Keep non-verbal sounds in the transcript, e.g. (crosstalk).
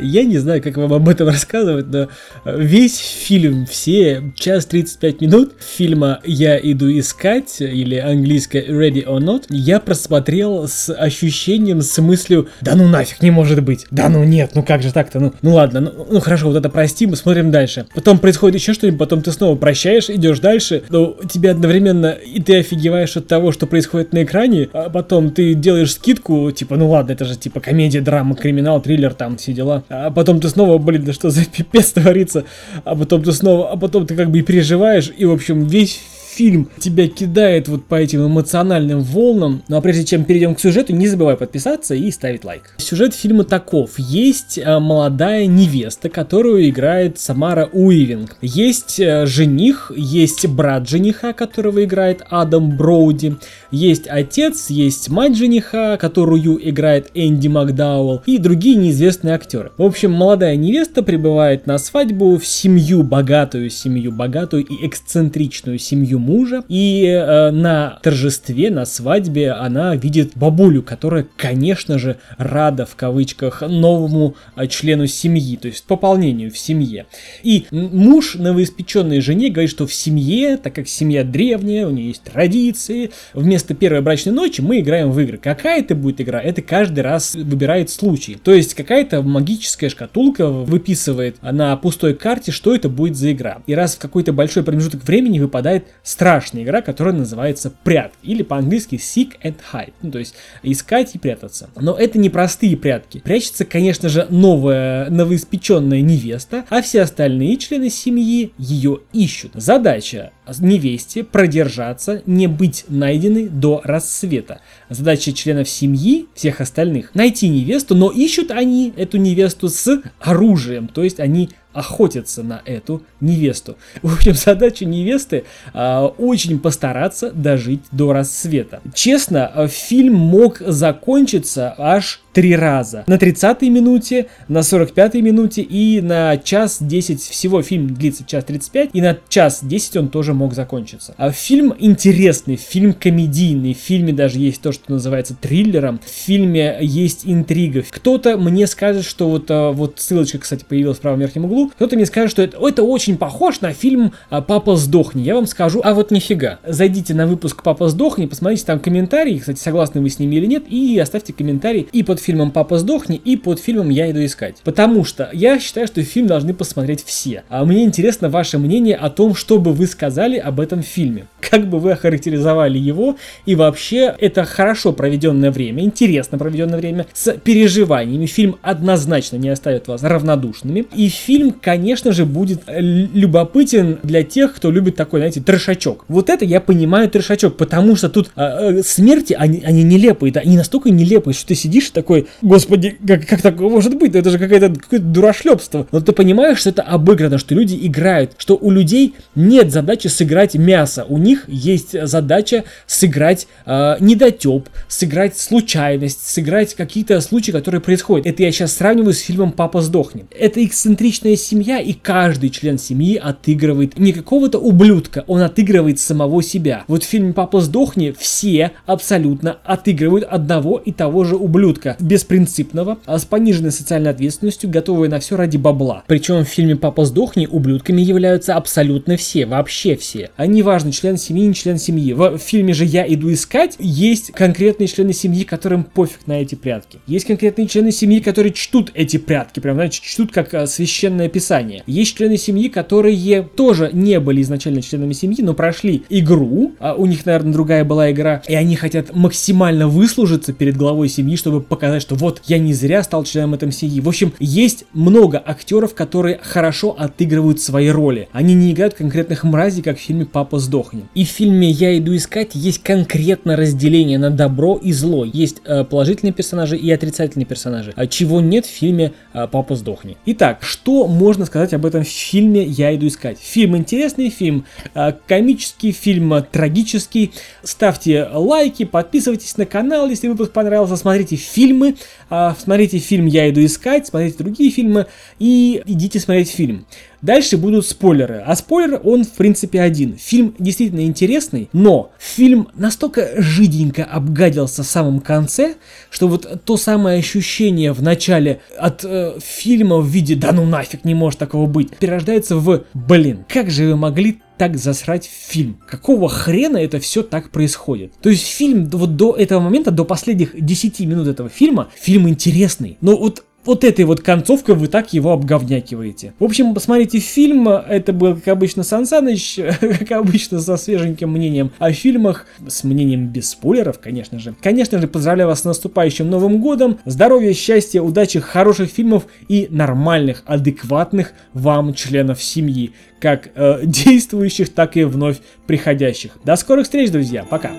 Я не знаю, как вам об этом рассказывать, но весь фильм, все час 35 минут фильма «Я иду искать» или английское «Ready or Not» я просмотрел с ощущением, с мыслью «Да ну нафиг, не может быть! Да ну нет, ну как же так-то? Ну, ну ладно, ну, ну хорошо, вот это простим, смотрим дальше». Потом происходит еще что-нибудь, потом ты снова прощаешь, идешь дальше, но тебе одновременно и ты офигеваешь от того, что происходит на экране, а потом ты делаешь скидку, типа, ну ладно, это же типа комедия, драма, криминал, триллер, там все дела. А потом ты снова, блин, да что за пипец творится? А потом ты снова, а потом ты как бы и переживаешь, и в общем весь фильм тебя кидает вот по этим эмоциональным волнам. Ну а прежде чем перейдем к сюжету, не забывай подписаться и ставить лайк. Сюжет фильма таков. Есть э, молодая невеста, которую играет Самара Уивинг. Есть э, жених, есть брат жениха, которого играет Адам Броуди. Есть отец, есть мать жениха, которую играет Энди Макдауэлл. И другие неизвестные актеры. В общем, молодая невеста прибывает на свадьбу в семью, богатую семью, богатую и эксцентричную семью мужа. И э, на торжестве, на свадьбе она видит бабулю, которая, конечно же, рада в кавычках новому э, члену семьи, то есть пополнению в семье. И муж новоиспеченной жене говорит, что в семье, так как семья древняя, у нее есть традиции, вместо первой брачной ночи мы играем в игры. Какая это будет игра, это каждый раз выбирает случай. То есть какая-то магическая шкатулка выписывает на пустой карте, что это будет за игра. И раз в какой-то большой промежуток времени выпадает страшная игра, которая называется прятки, или по-английски seek and hide, ну, то есть искать и прятаться. Но это не простые прятки. Прячется, конечно же, новая, новоиспеченная невеста, а все остальные члены семьи ее ищут. Задача невесте продержаться, не быть найденной до рассвета. Задача членов семьи, всех остальных, найти невесту, но ищут они эту невесту с оружием, то есть они охотятся на эту невесту. В общем, (laughs) задача невесты э, очень постараться дожить до рассвета. Честно, фильм мог закончиться аж три раза. На 30-й минуте, на 45-й минуте и на час 10. Всего фильм длится час 35, и на час 10 он тоже мог закончиться. А фильм интересный, фильм комедийный, в фильме даже есть то, что называется триллером, в фильме есть интрига. Кто-то мне скажет, что вот, э, вот ссылочка, кстати, появилась в правом верхнем углу, кто-то мне скажет, что это, это очень похож на фильм а, «Папа сдохни». Я вам скажу, а вот нифига. Зайдите на выпуск «Папа сдохни», посмотрите там комментарии, кстати, согласны вы с ними или нет, и оставьте комментарий и под фильмом «Папа сдохни», и под фильмом «Я иду искать». Потому что я считаю, что фильм должны посмотреть все. А мне интересно ваше мнение о том, что бы вы сказали об этом фильме. Как бы вы охарактеризовали его, и вообще это хорошо проведенное время, интересно проведенное время, с переживаниями. Фильм однозначно не оставит вас равнодушными. И фильм, конечно же, будет э, любопытен для тех, кто любит такой, знаете, трешачок. Вот это я понимаю трешачок, потому что тут э, смерти, они, они нелепые, да, они настолько нелепые, что ты сидишь такой, господи, как, как такое может быть? Это же какое-то какое дурашлепство. Но ты понимаешь, что это обыграно, что люди играют, что у людей нет задачи сыграть мясо, у них есть задача сыграть э, недотеп, сыграть случайность, сыграть какие-то случаи, которые происходят. Это я сейчас сравниваю с фильмом «Папа сдохнет». Это эксцентричная семья, и каждый член семьи отыгрывает не какого-то ублюдка, он отыгрывает самого себя. Вот в фильме «Папа сдохни» все абсолютно отыгрывают одного и того же ублюдка, беспринципного, а с пониженной социальной ответственностью, готовые на все ради бабла. Причем в фильме «Папа сдохни» ублюдками являются абсолютно все, вообще все. А неважно, член семьи, не член семьи. В фильме же «Я иду искать» есть конкретные члены семьи, которым пофиг на эти прятки. Есть конкретные члены семьи, которые чтут эти прятки, прям, знаете, чтут как а, священное писание. Есть члены семьи, которые тоже не были изначально членами семьи, но прошли игру, а у них, наверное, другая была игра, и они хотят максимально выслужиться перед главой семьи, чтобы показать, что вот, я не зря стал членом этой семьи. В общем, есть много актеров, которые хорошо отыгрывают свои роли. Они не играют конкретных мразей, как в фильме «Папа сдохни». И в фильме «Я иду искать» есть конкретно разделение на добро и зло. Есть э, положительные персонажи и отрицательные персонажи, а чего нет в фильме э, «Папа сдохни». Итак, что можно сказать об этом фильме «Я иду искать». Фильм интересный, фильм э, комический, фильм э, трагический. Ставьте лайки, подписывайтесь на канал, если выпуск понравился. Смотрите фильм фильмы, а, смотрите фильм «Я иду искать», смотрите другие фильмы и идите смотреть фильм. Дальше будут спойлеры. А спойлер, он в принципе один. Фильм действительно интересный, но фильм настолько жиденько обгадился в самом конце, что вот то самое ощущение в начале от э, фильма в виде «да ну нафиг, не может такого быть», перерождается в «блин, как же вы могли так засрать фильм? Какого хрена это все так происходит? То есть фильм вот до этого момента, до последних 10 минут этого фильма, фильм интересный. Но вот вот этой вот концовкой вы так его обговнякиваете. В общем, посмотрите фильм. Это был, как обычно, Сан Саныч, (laughs) как обычно, со свеженьким мнением о фильмах, с мнением без спойлеров, конечно же. Конечно же, поздравляю вас с наступающим Новым Годом. Здоровья, счастья, удачи, хороших фильмов и нормальных, адекватных вам членов семьи. Как э, (laughs) действующих, так и вновь приходящих. До скорых встреч, друзья. Пока.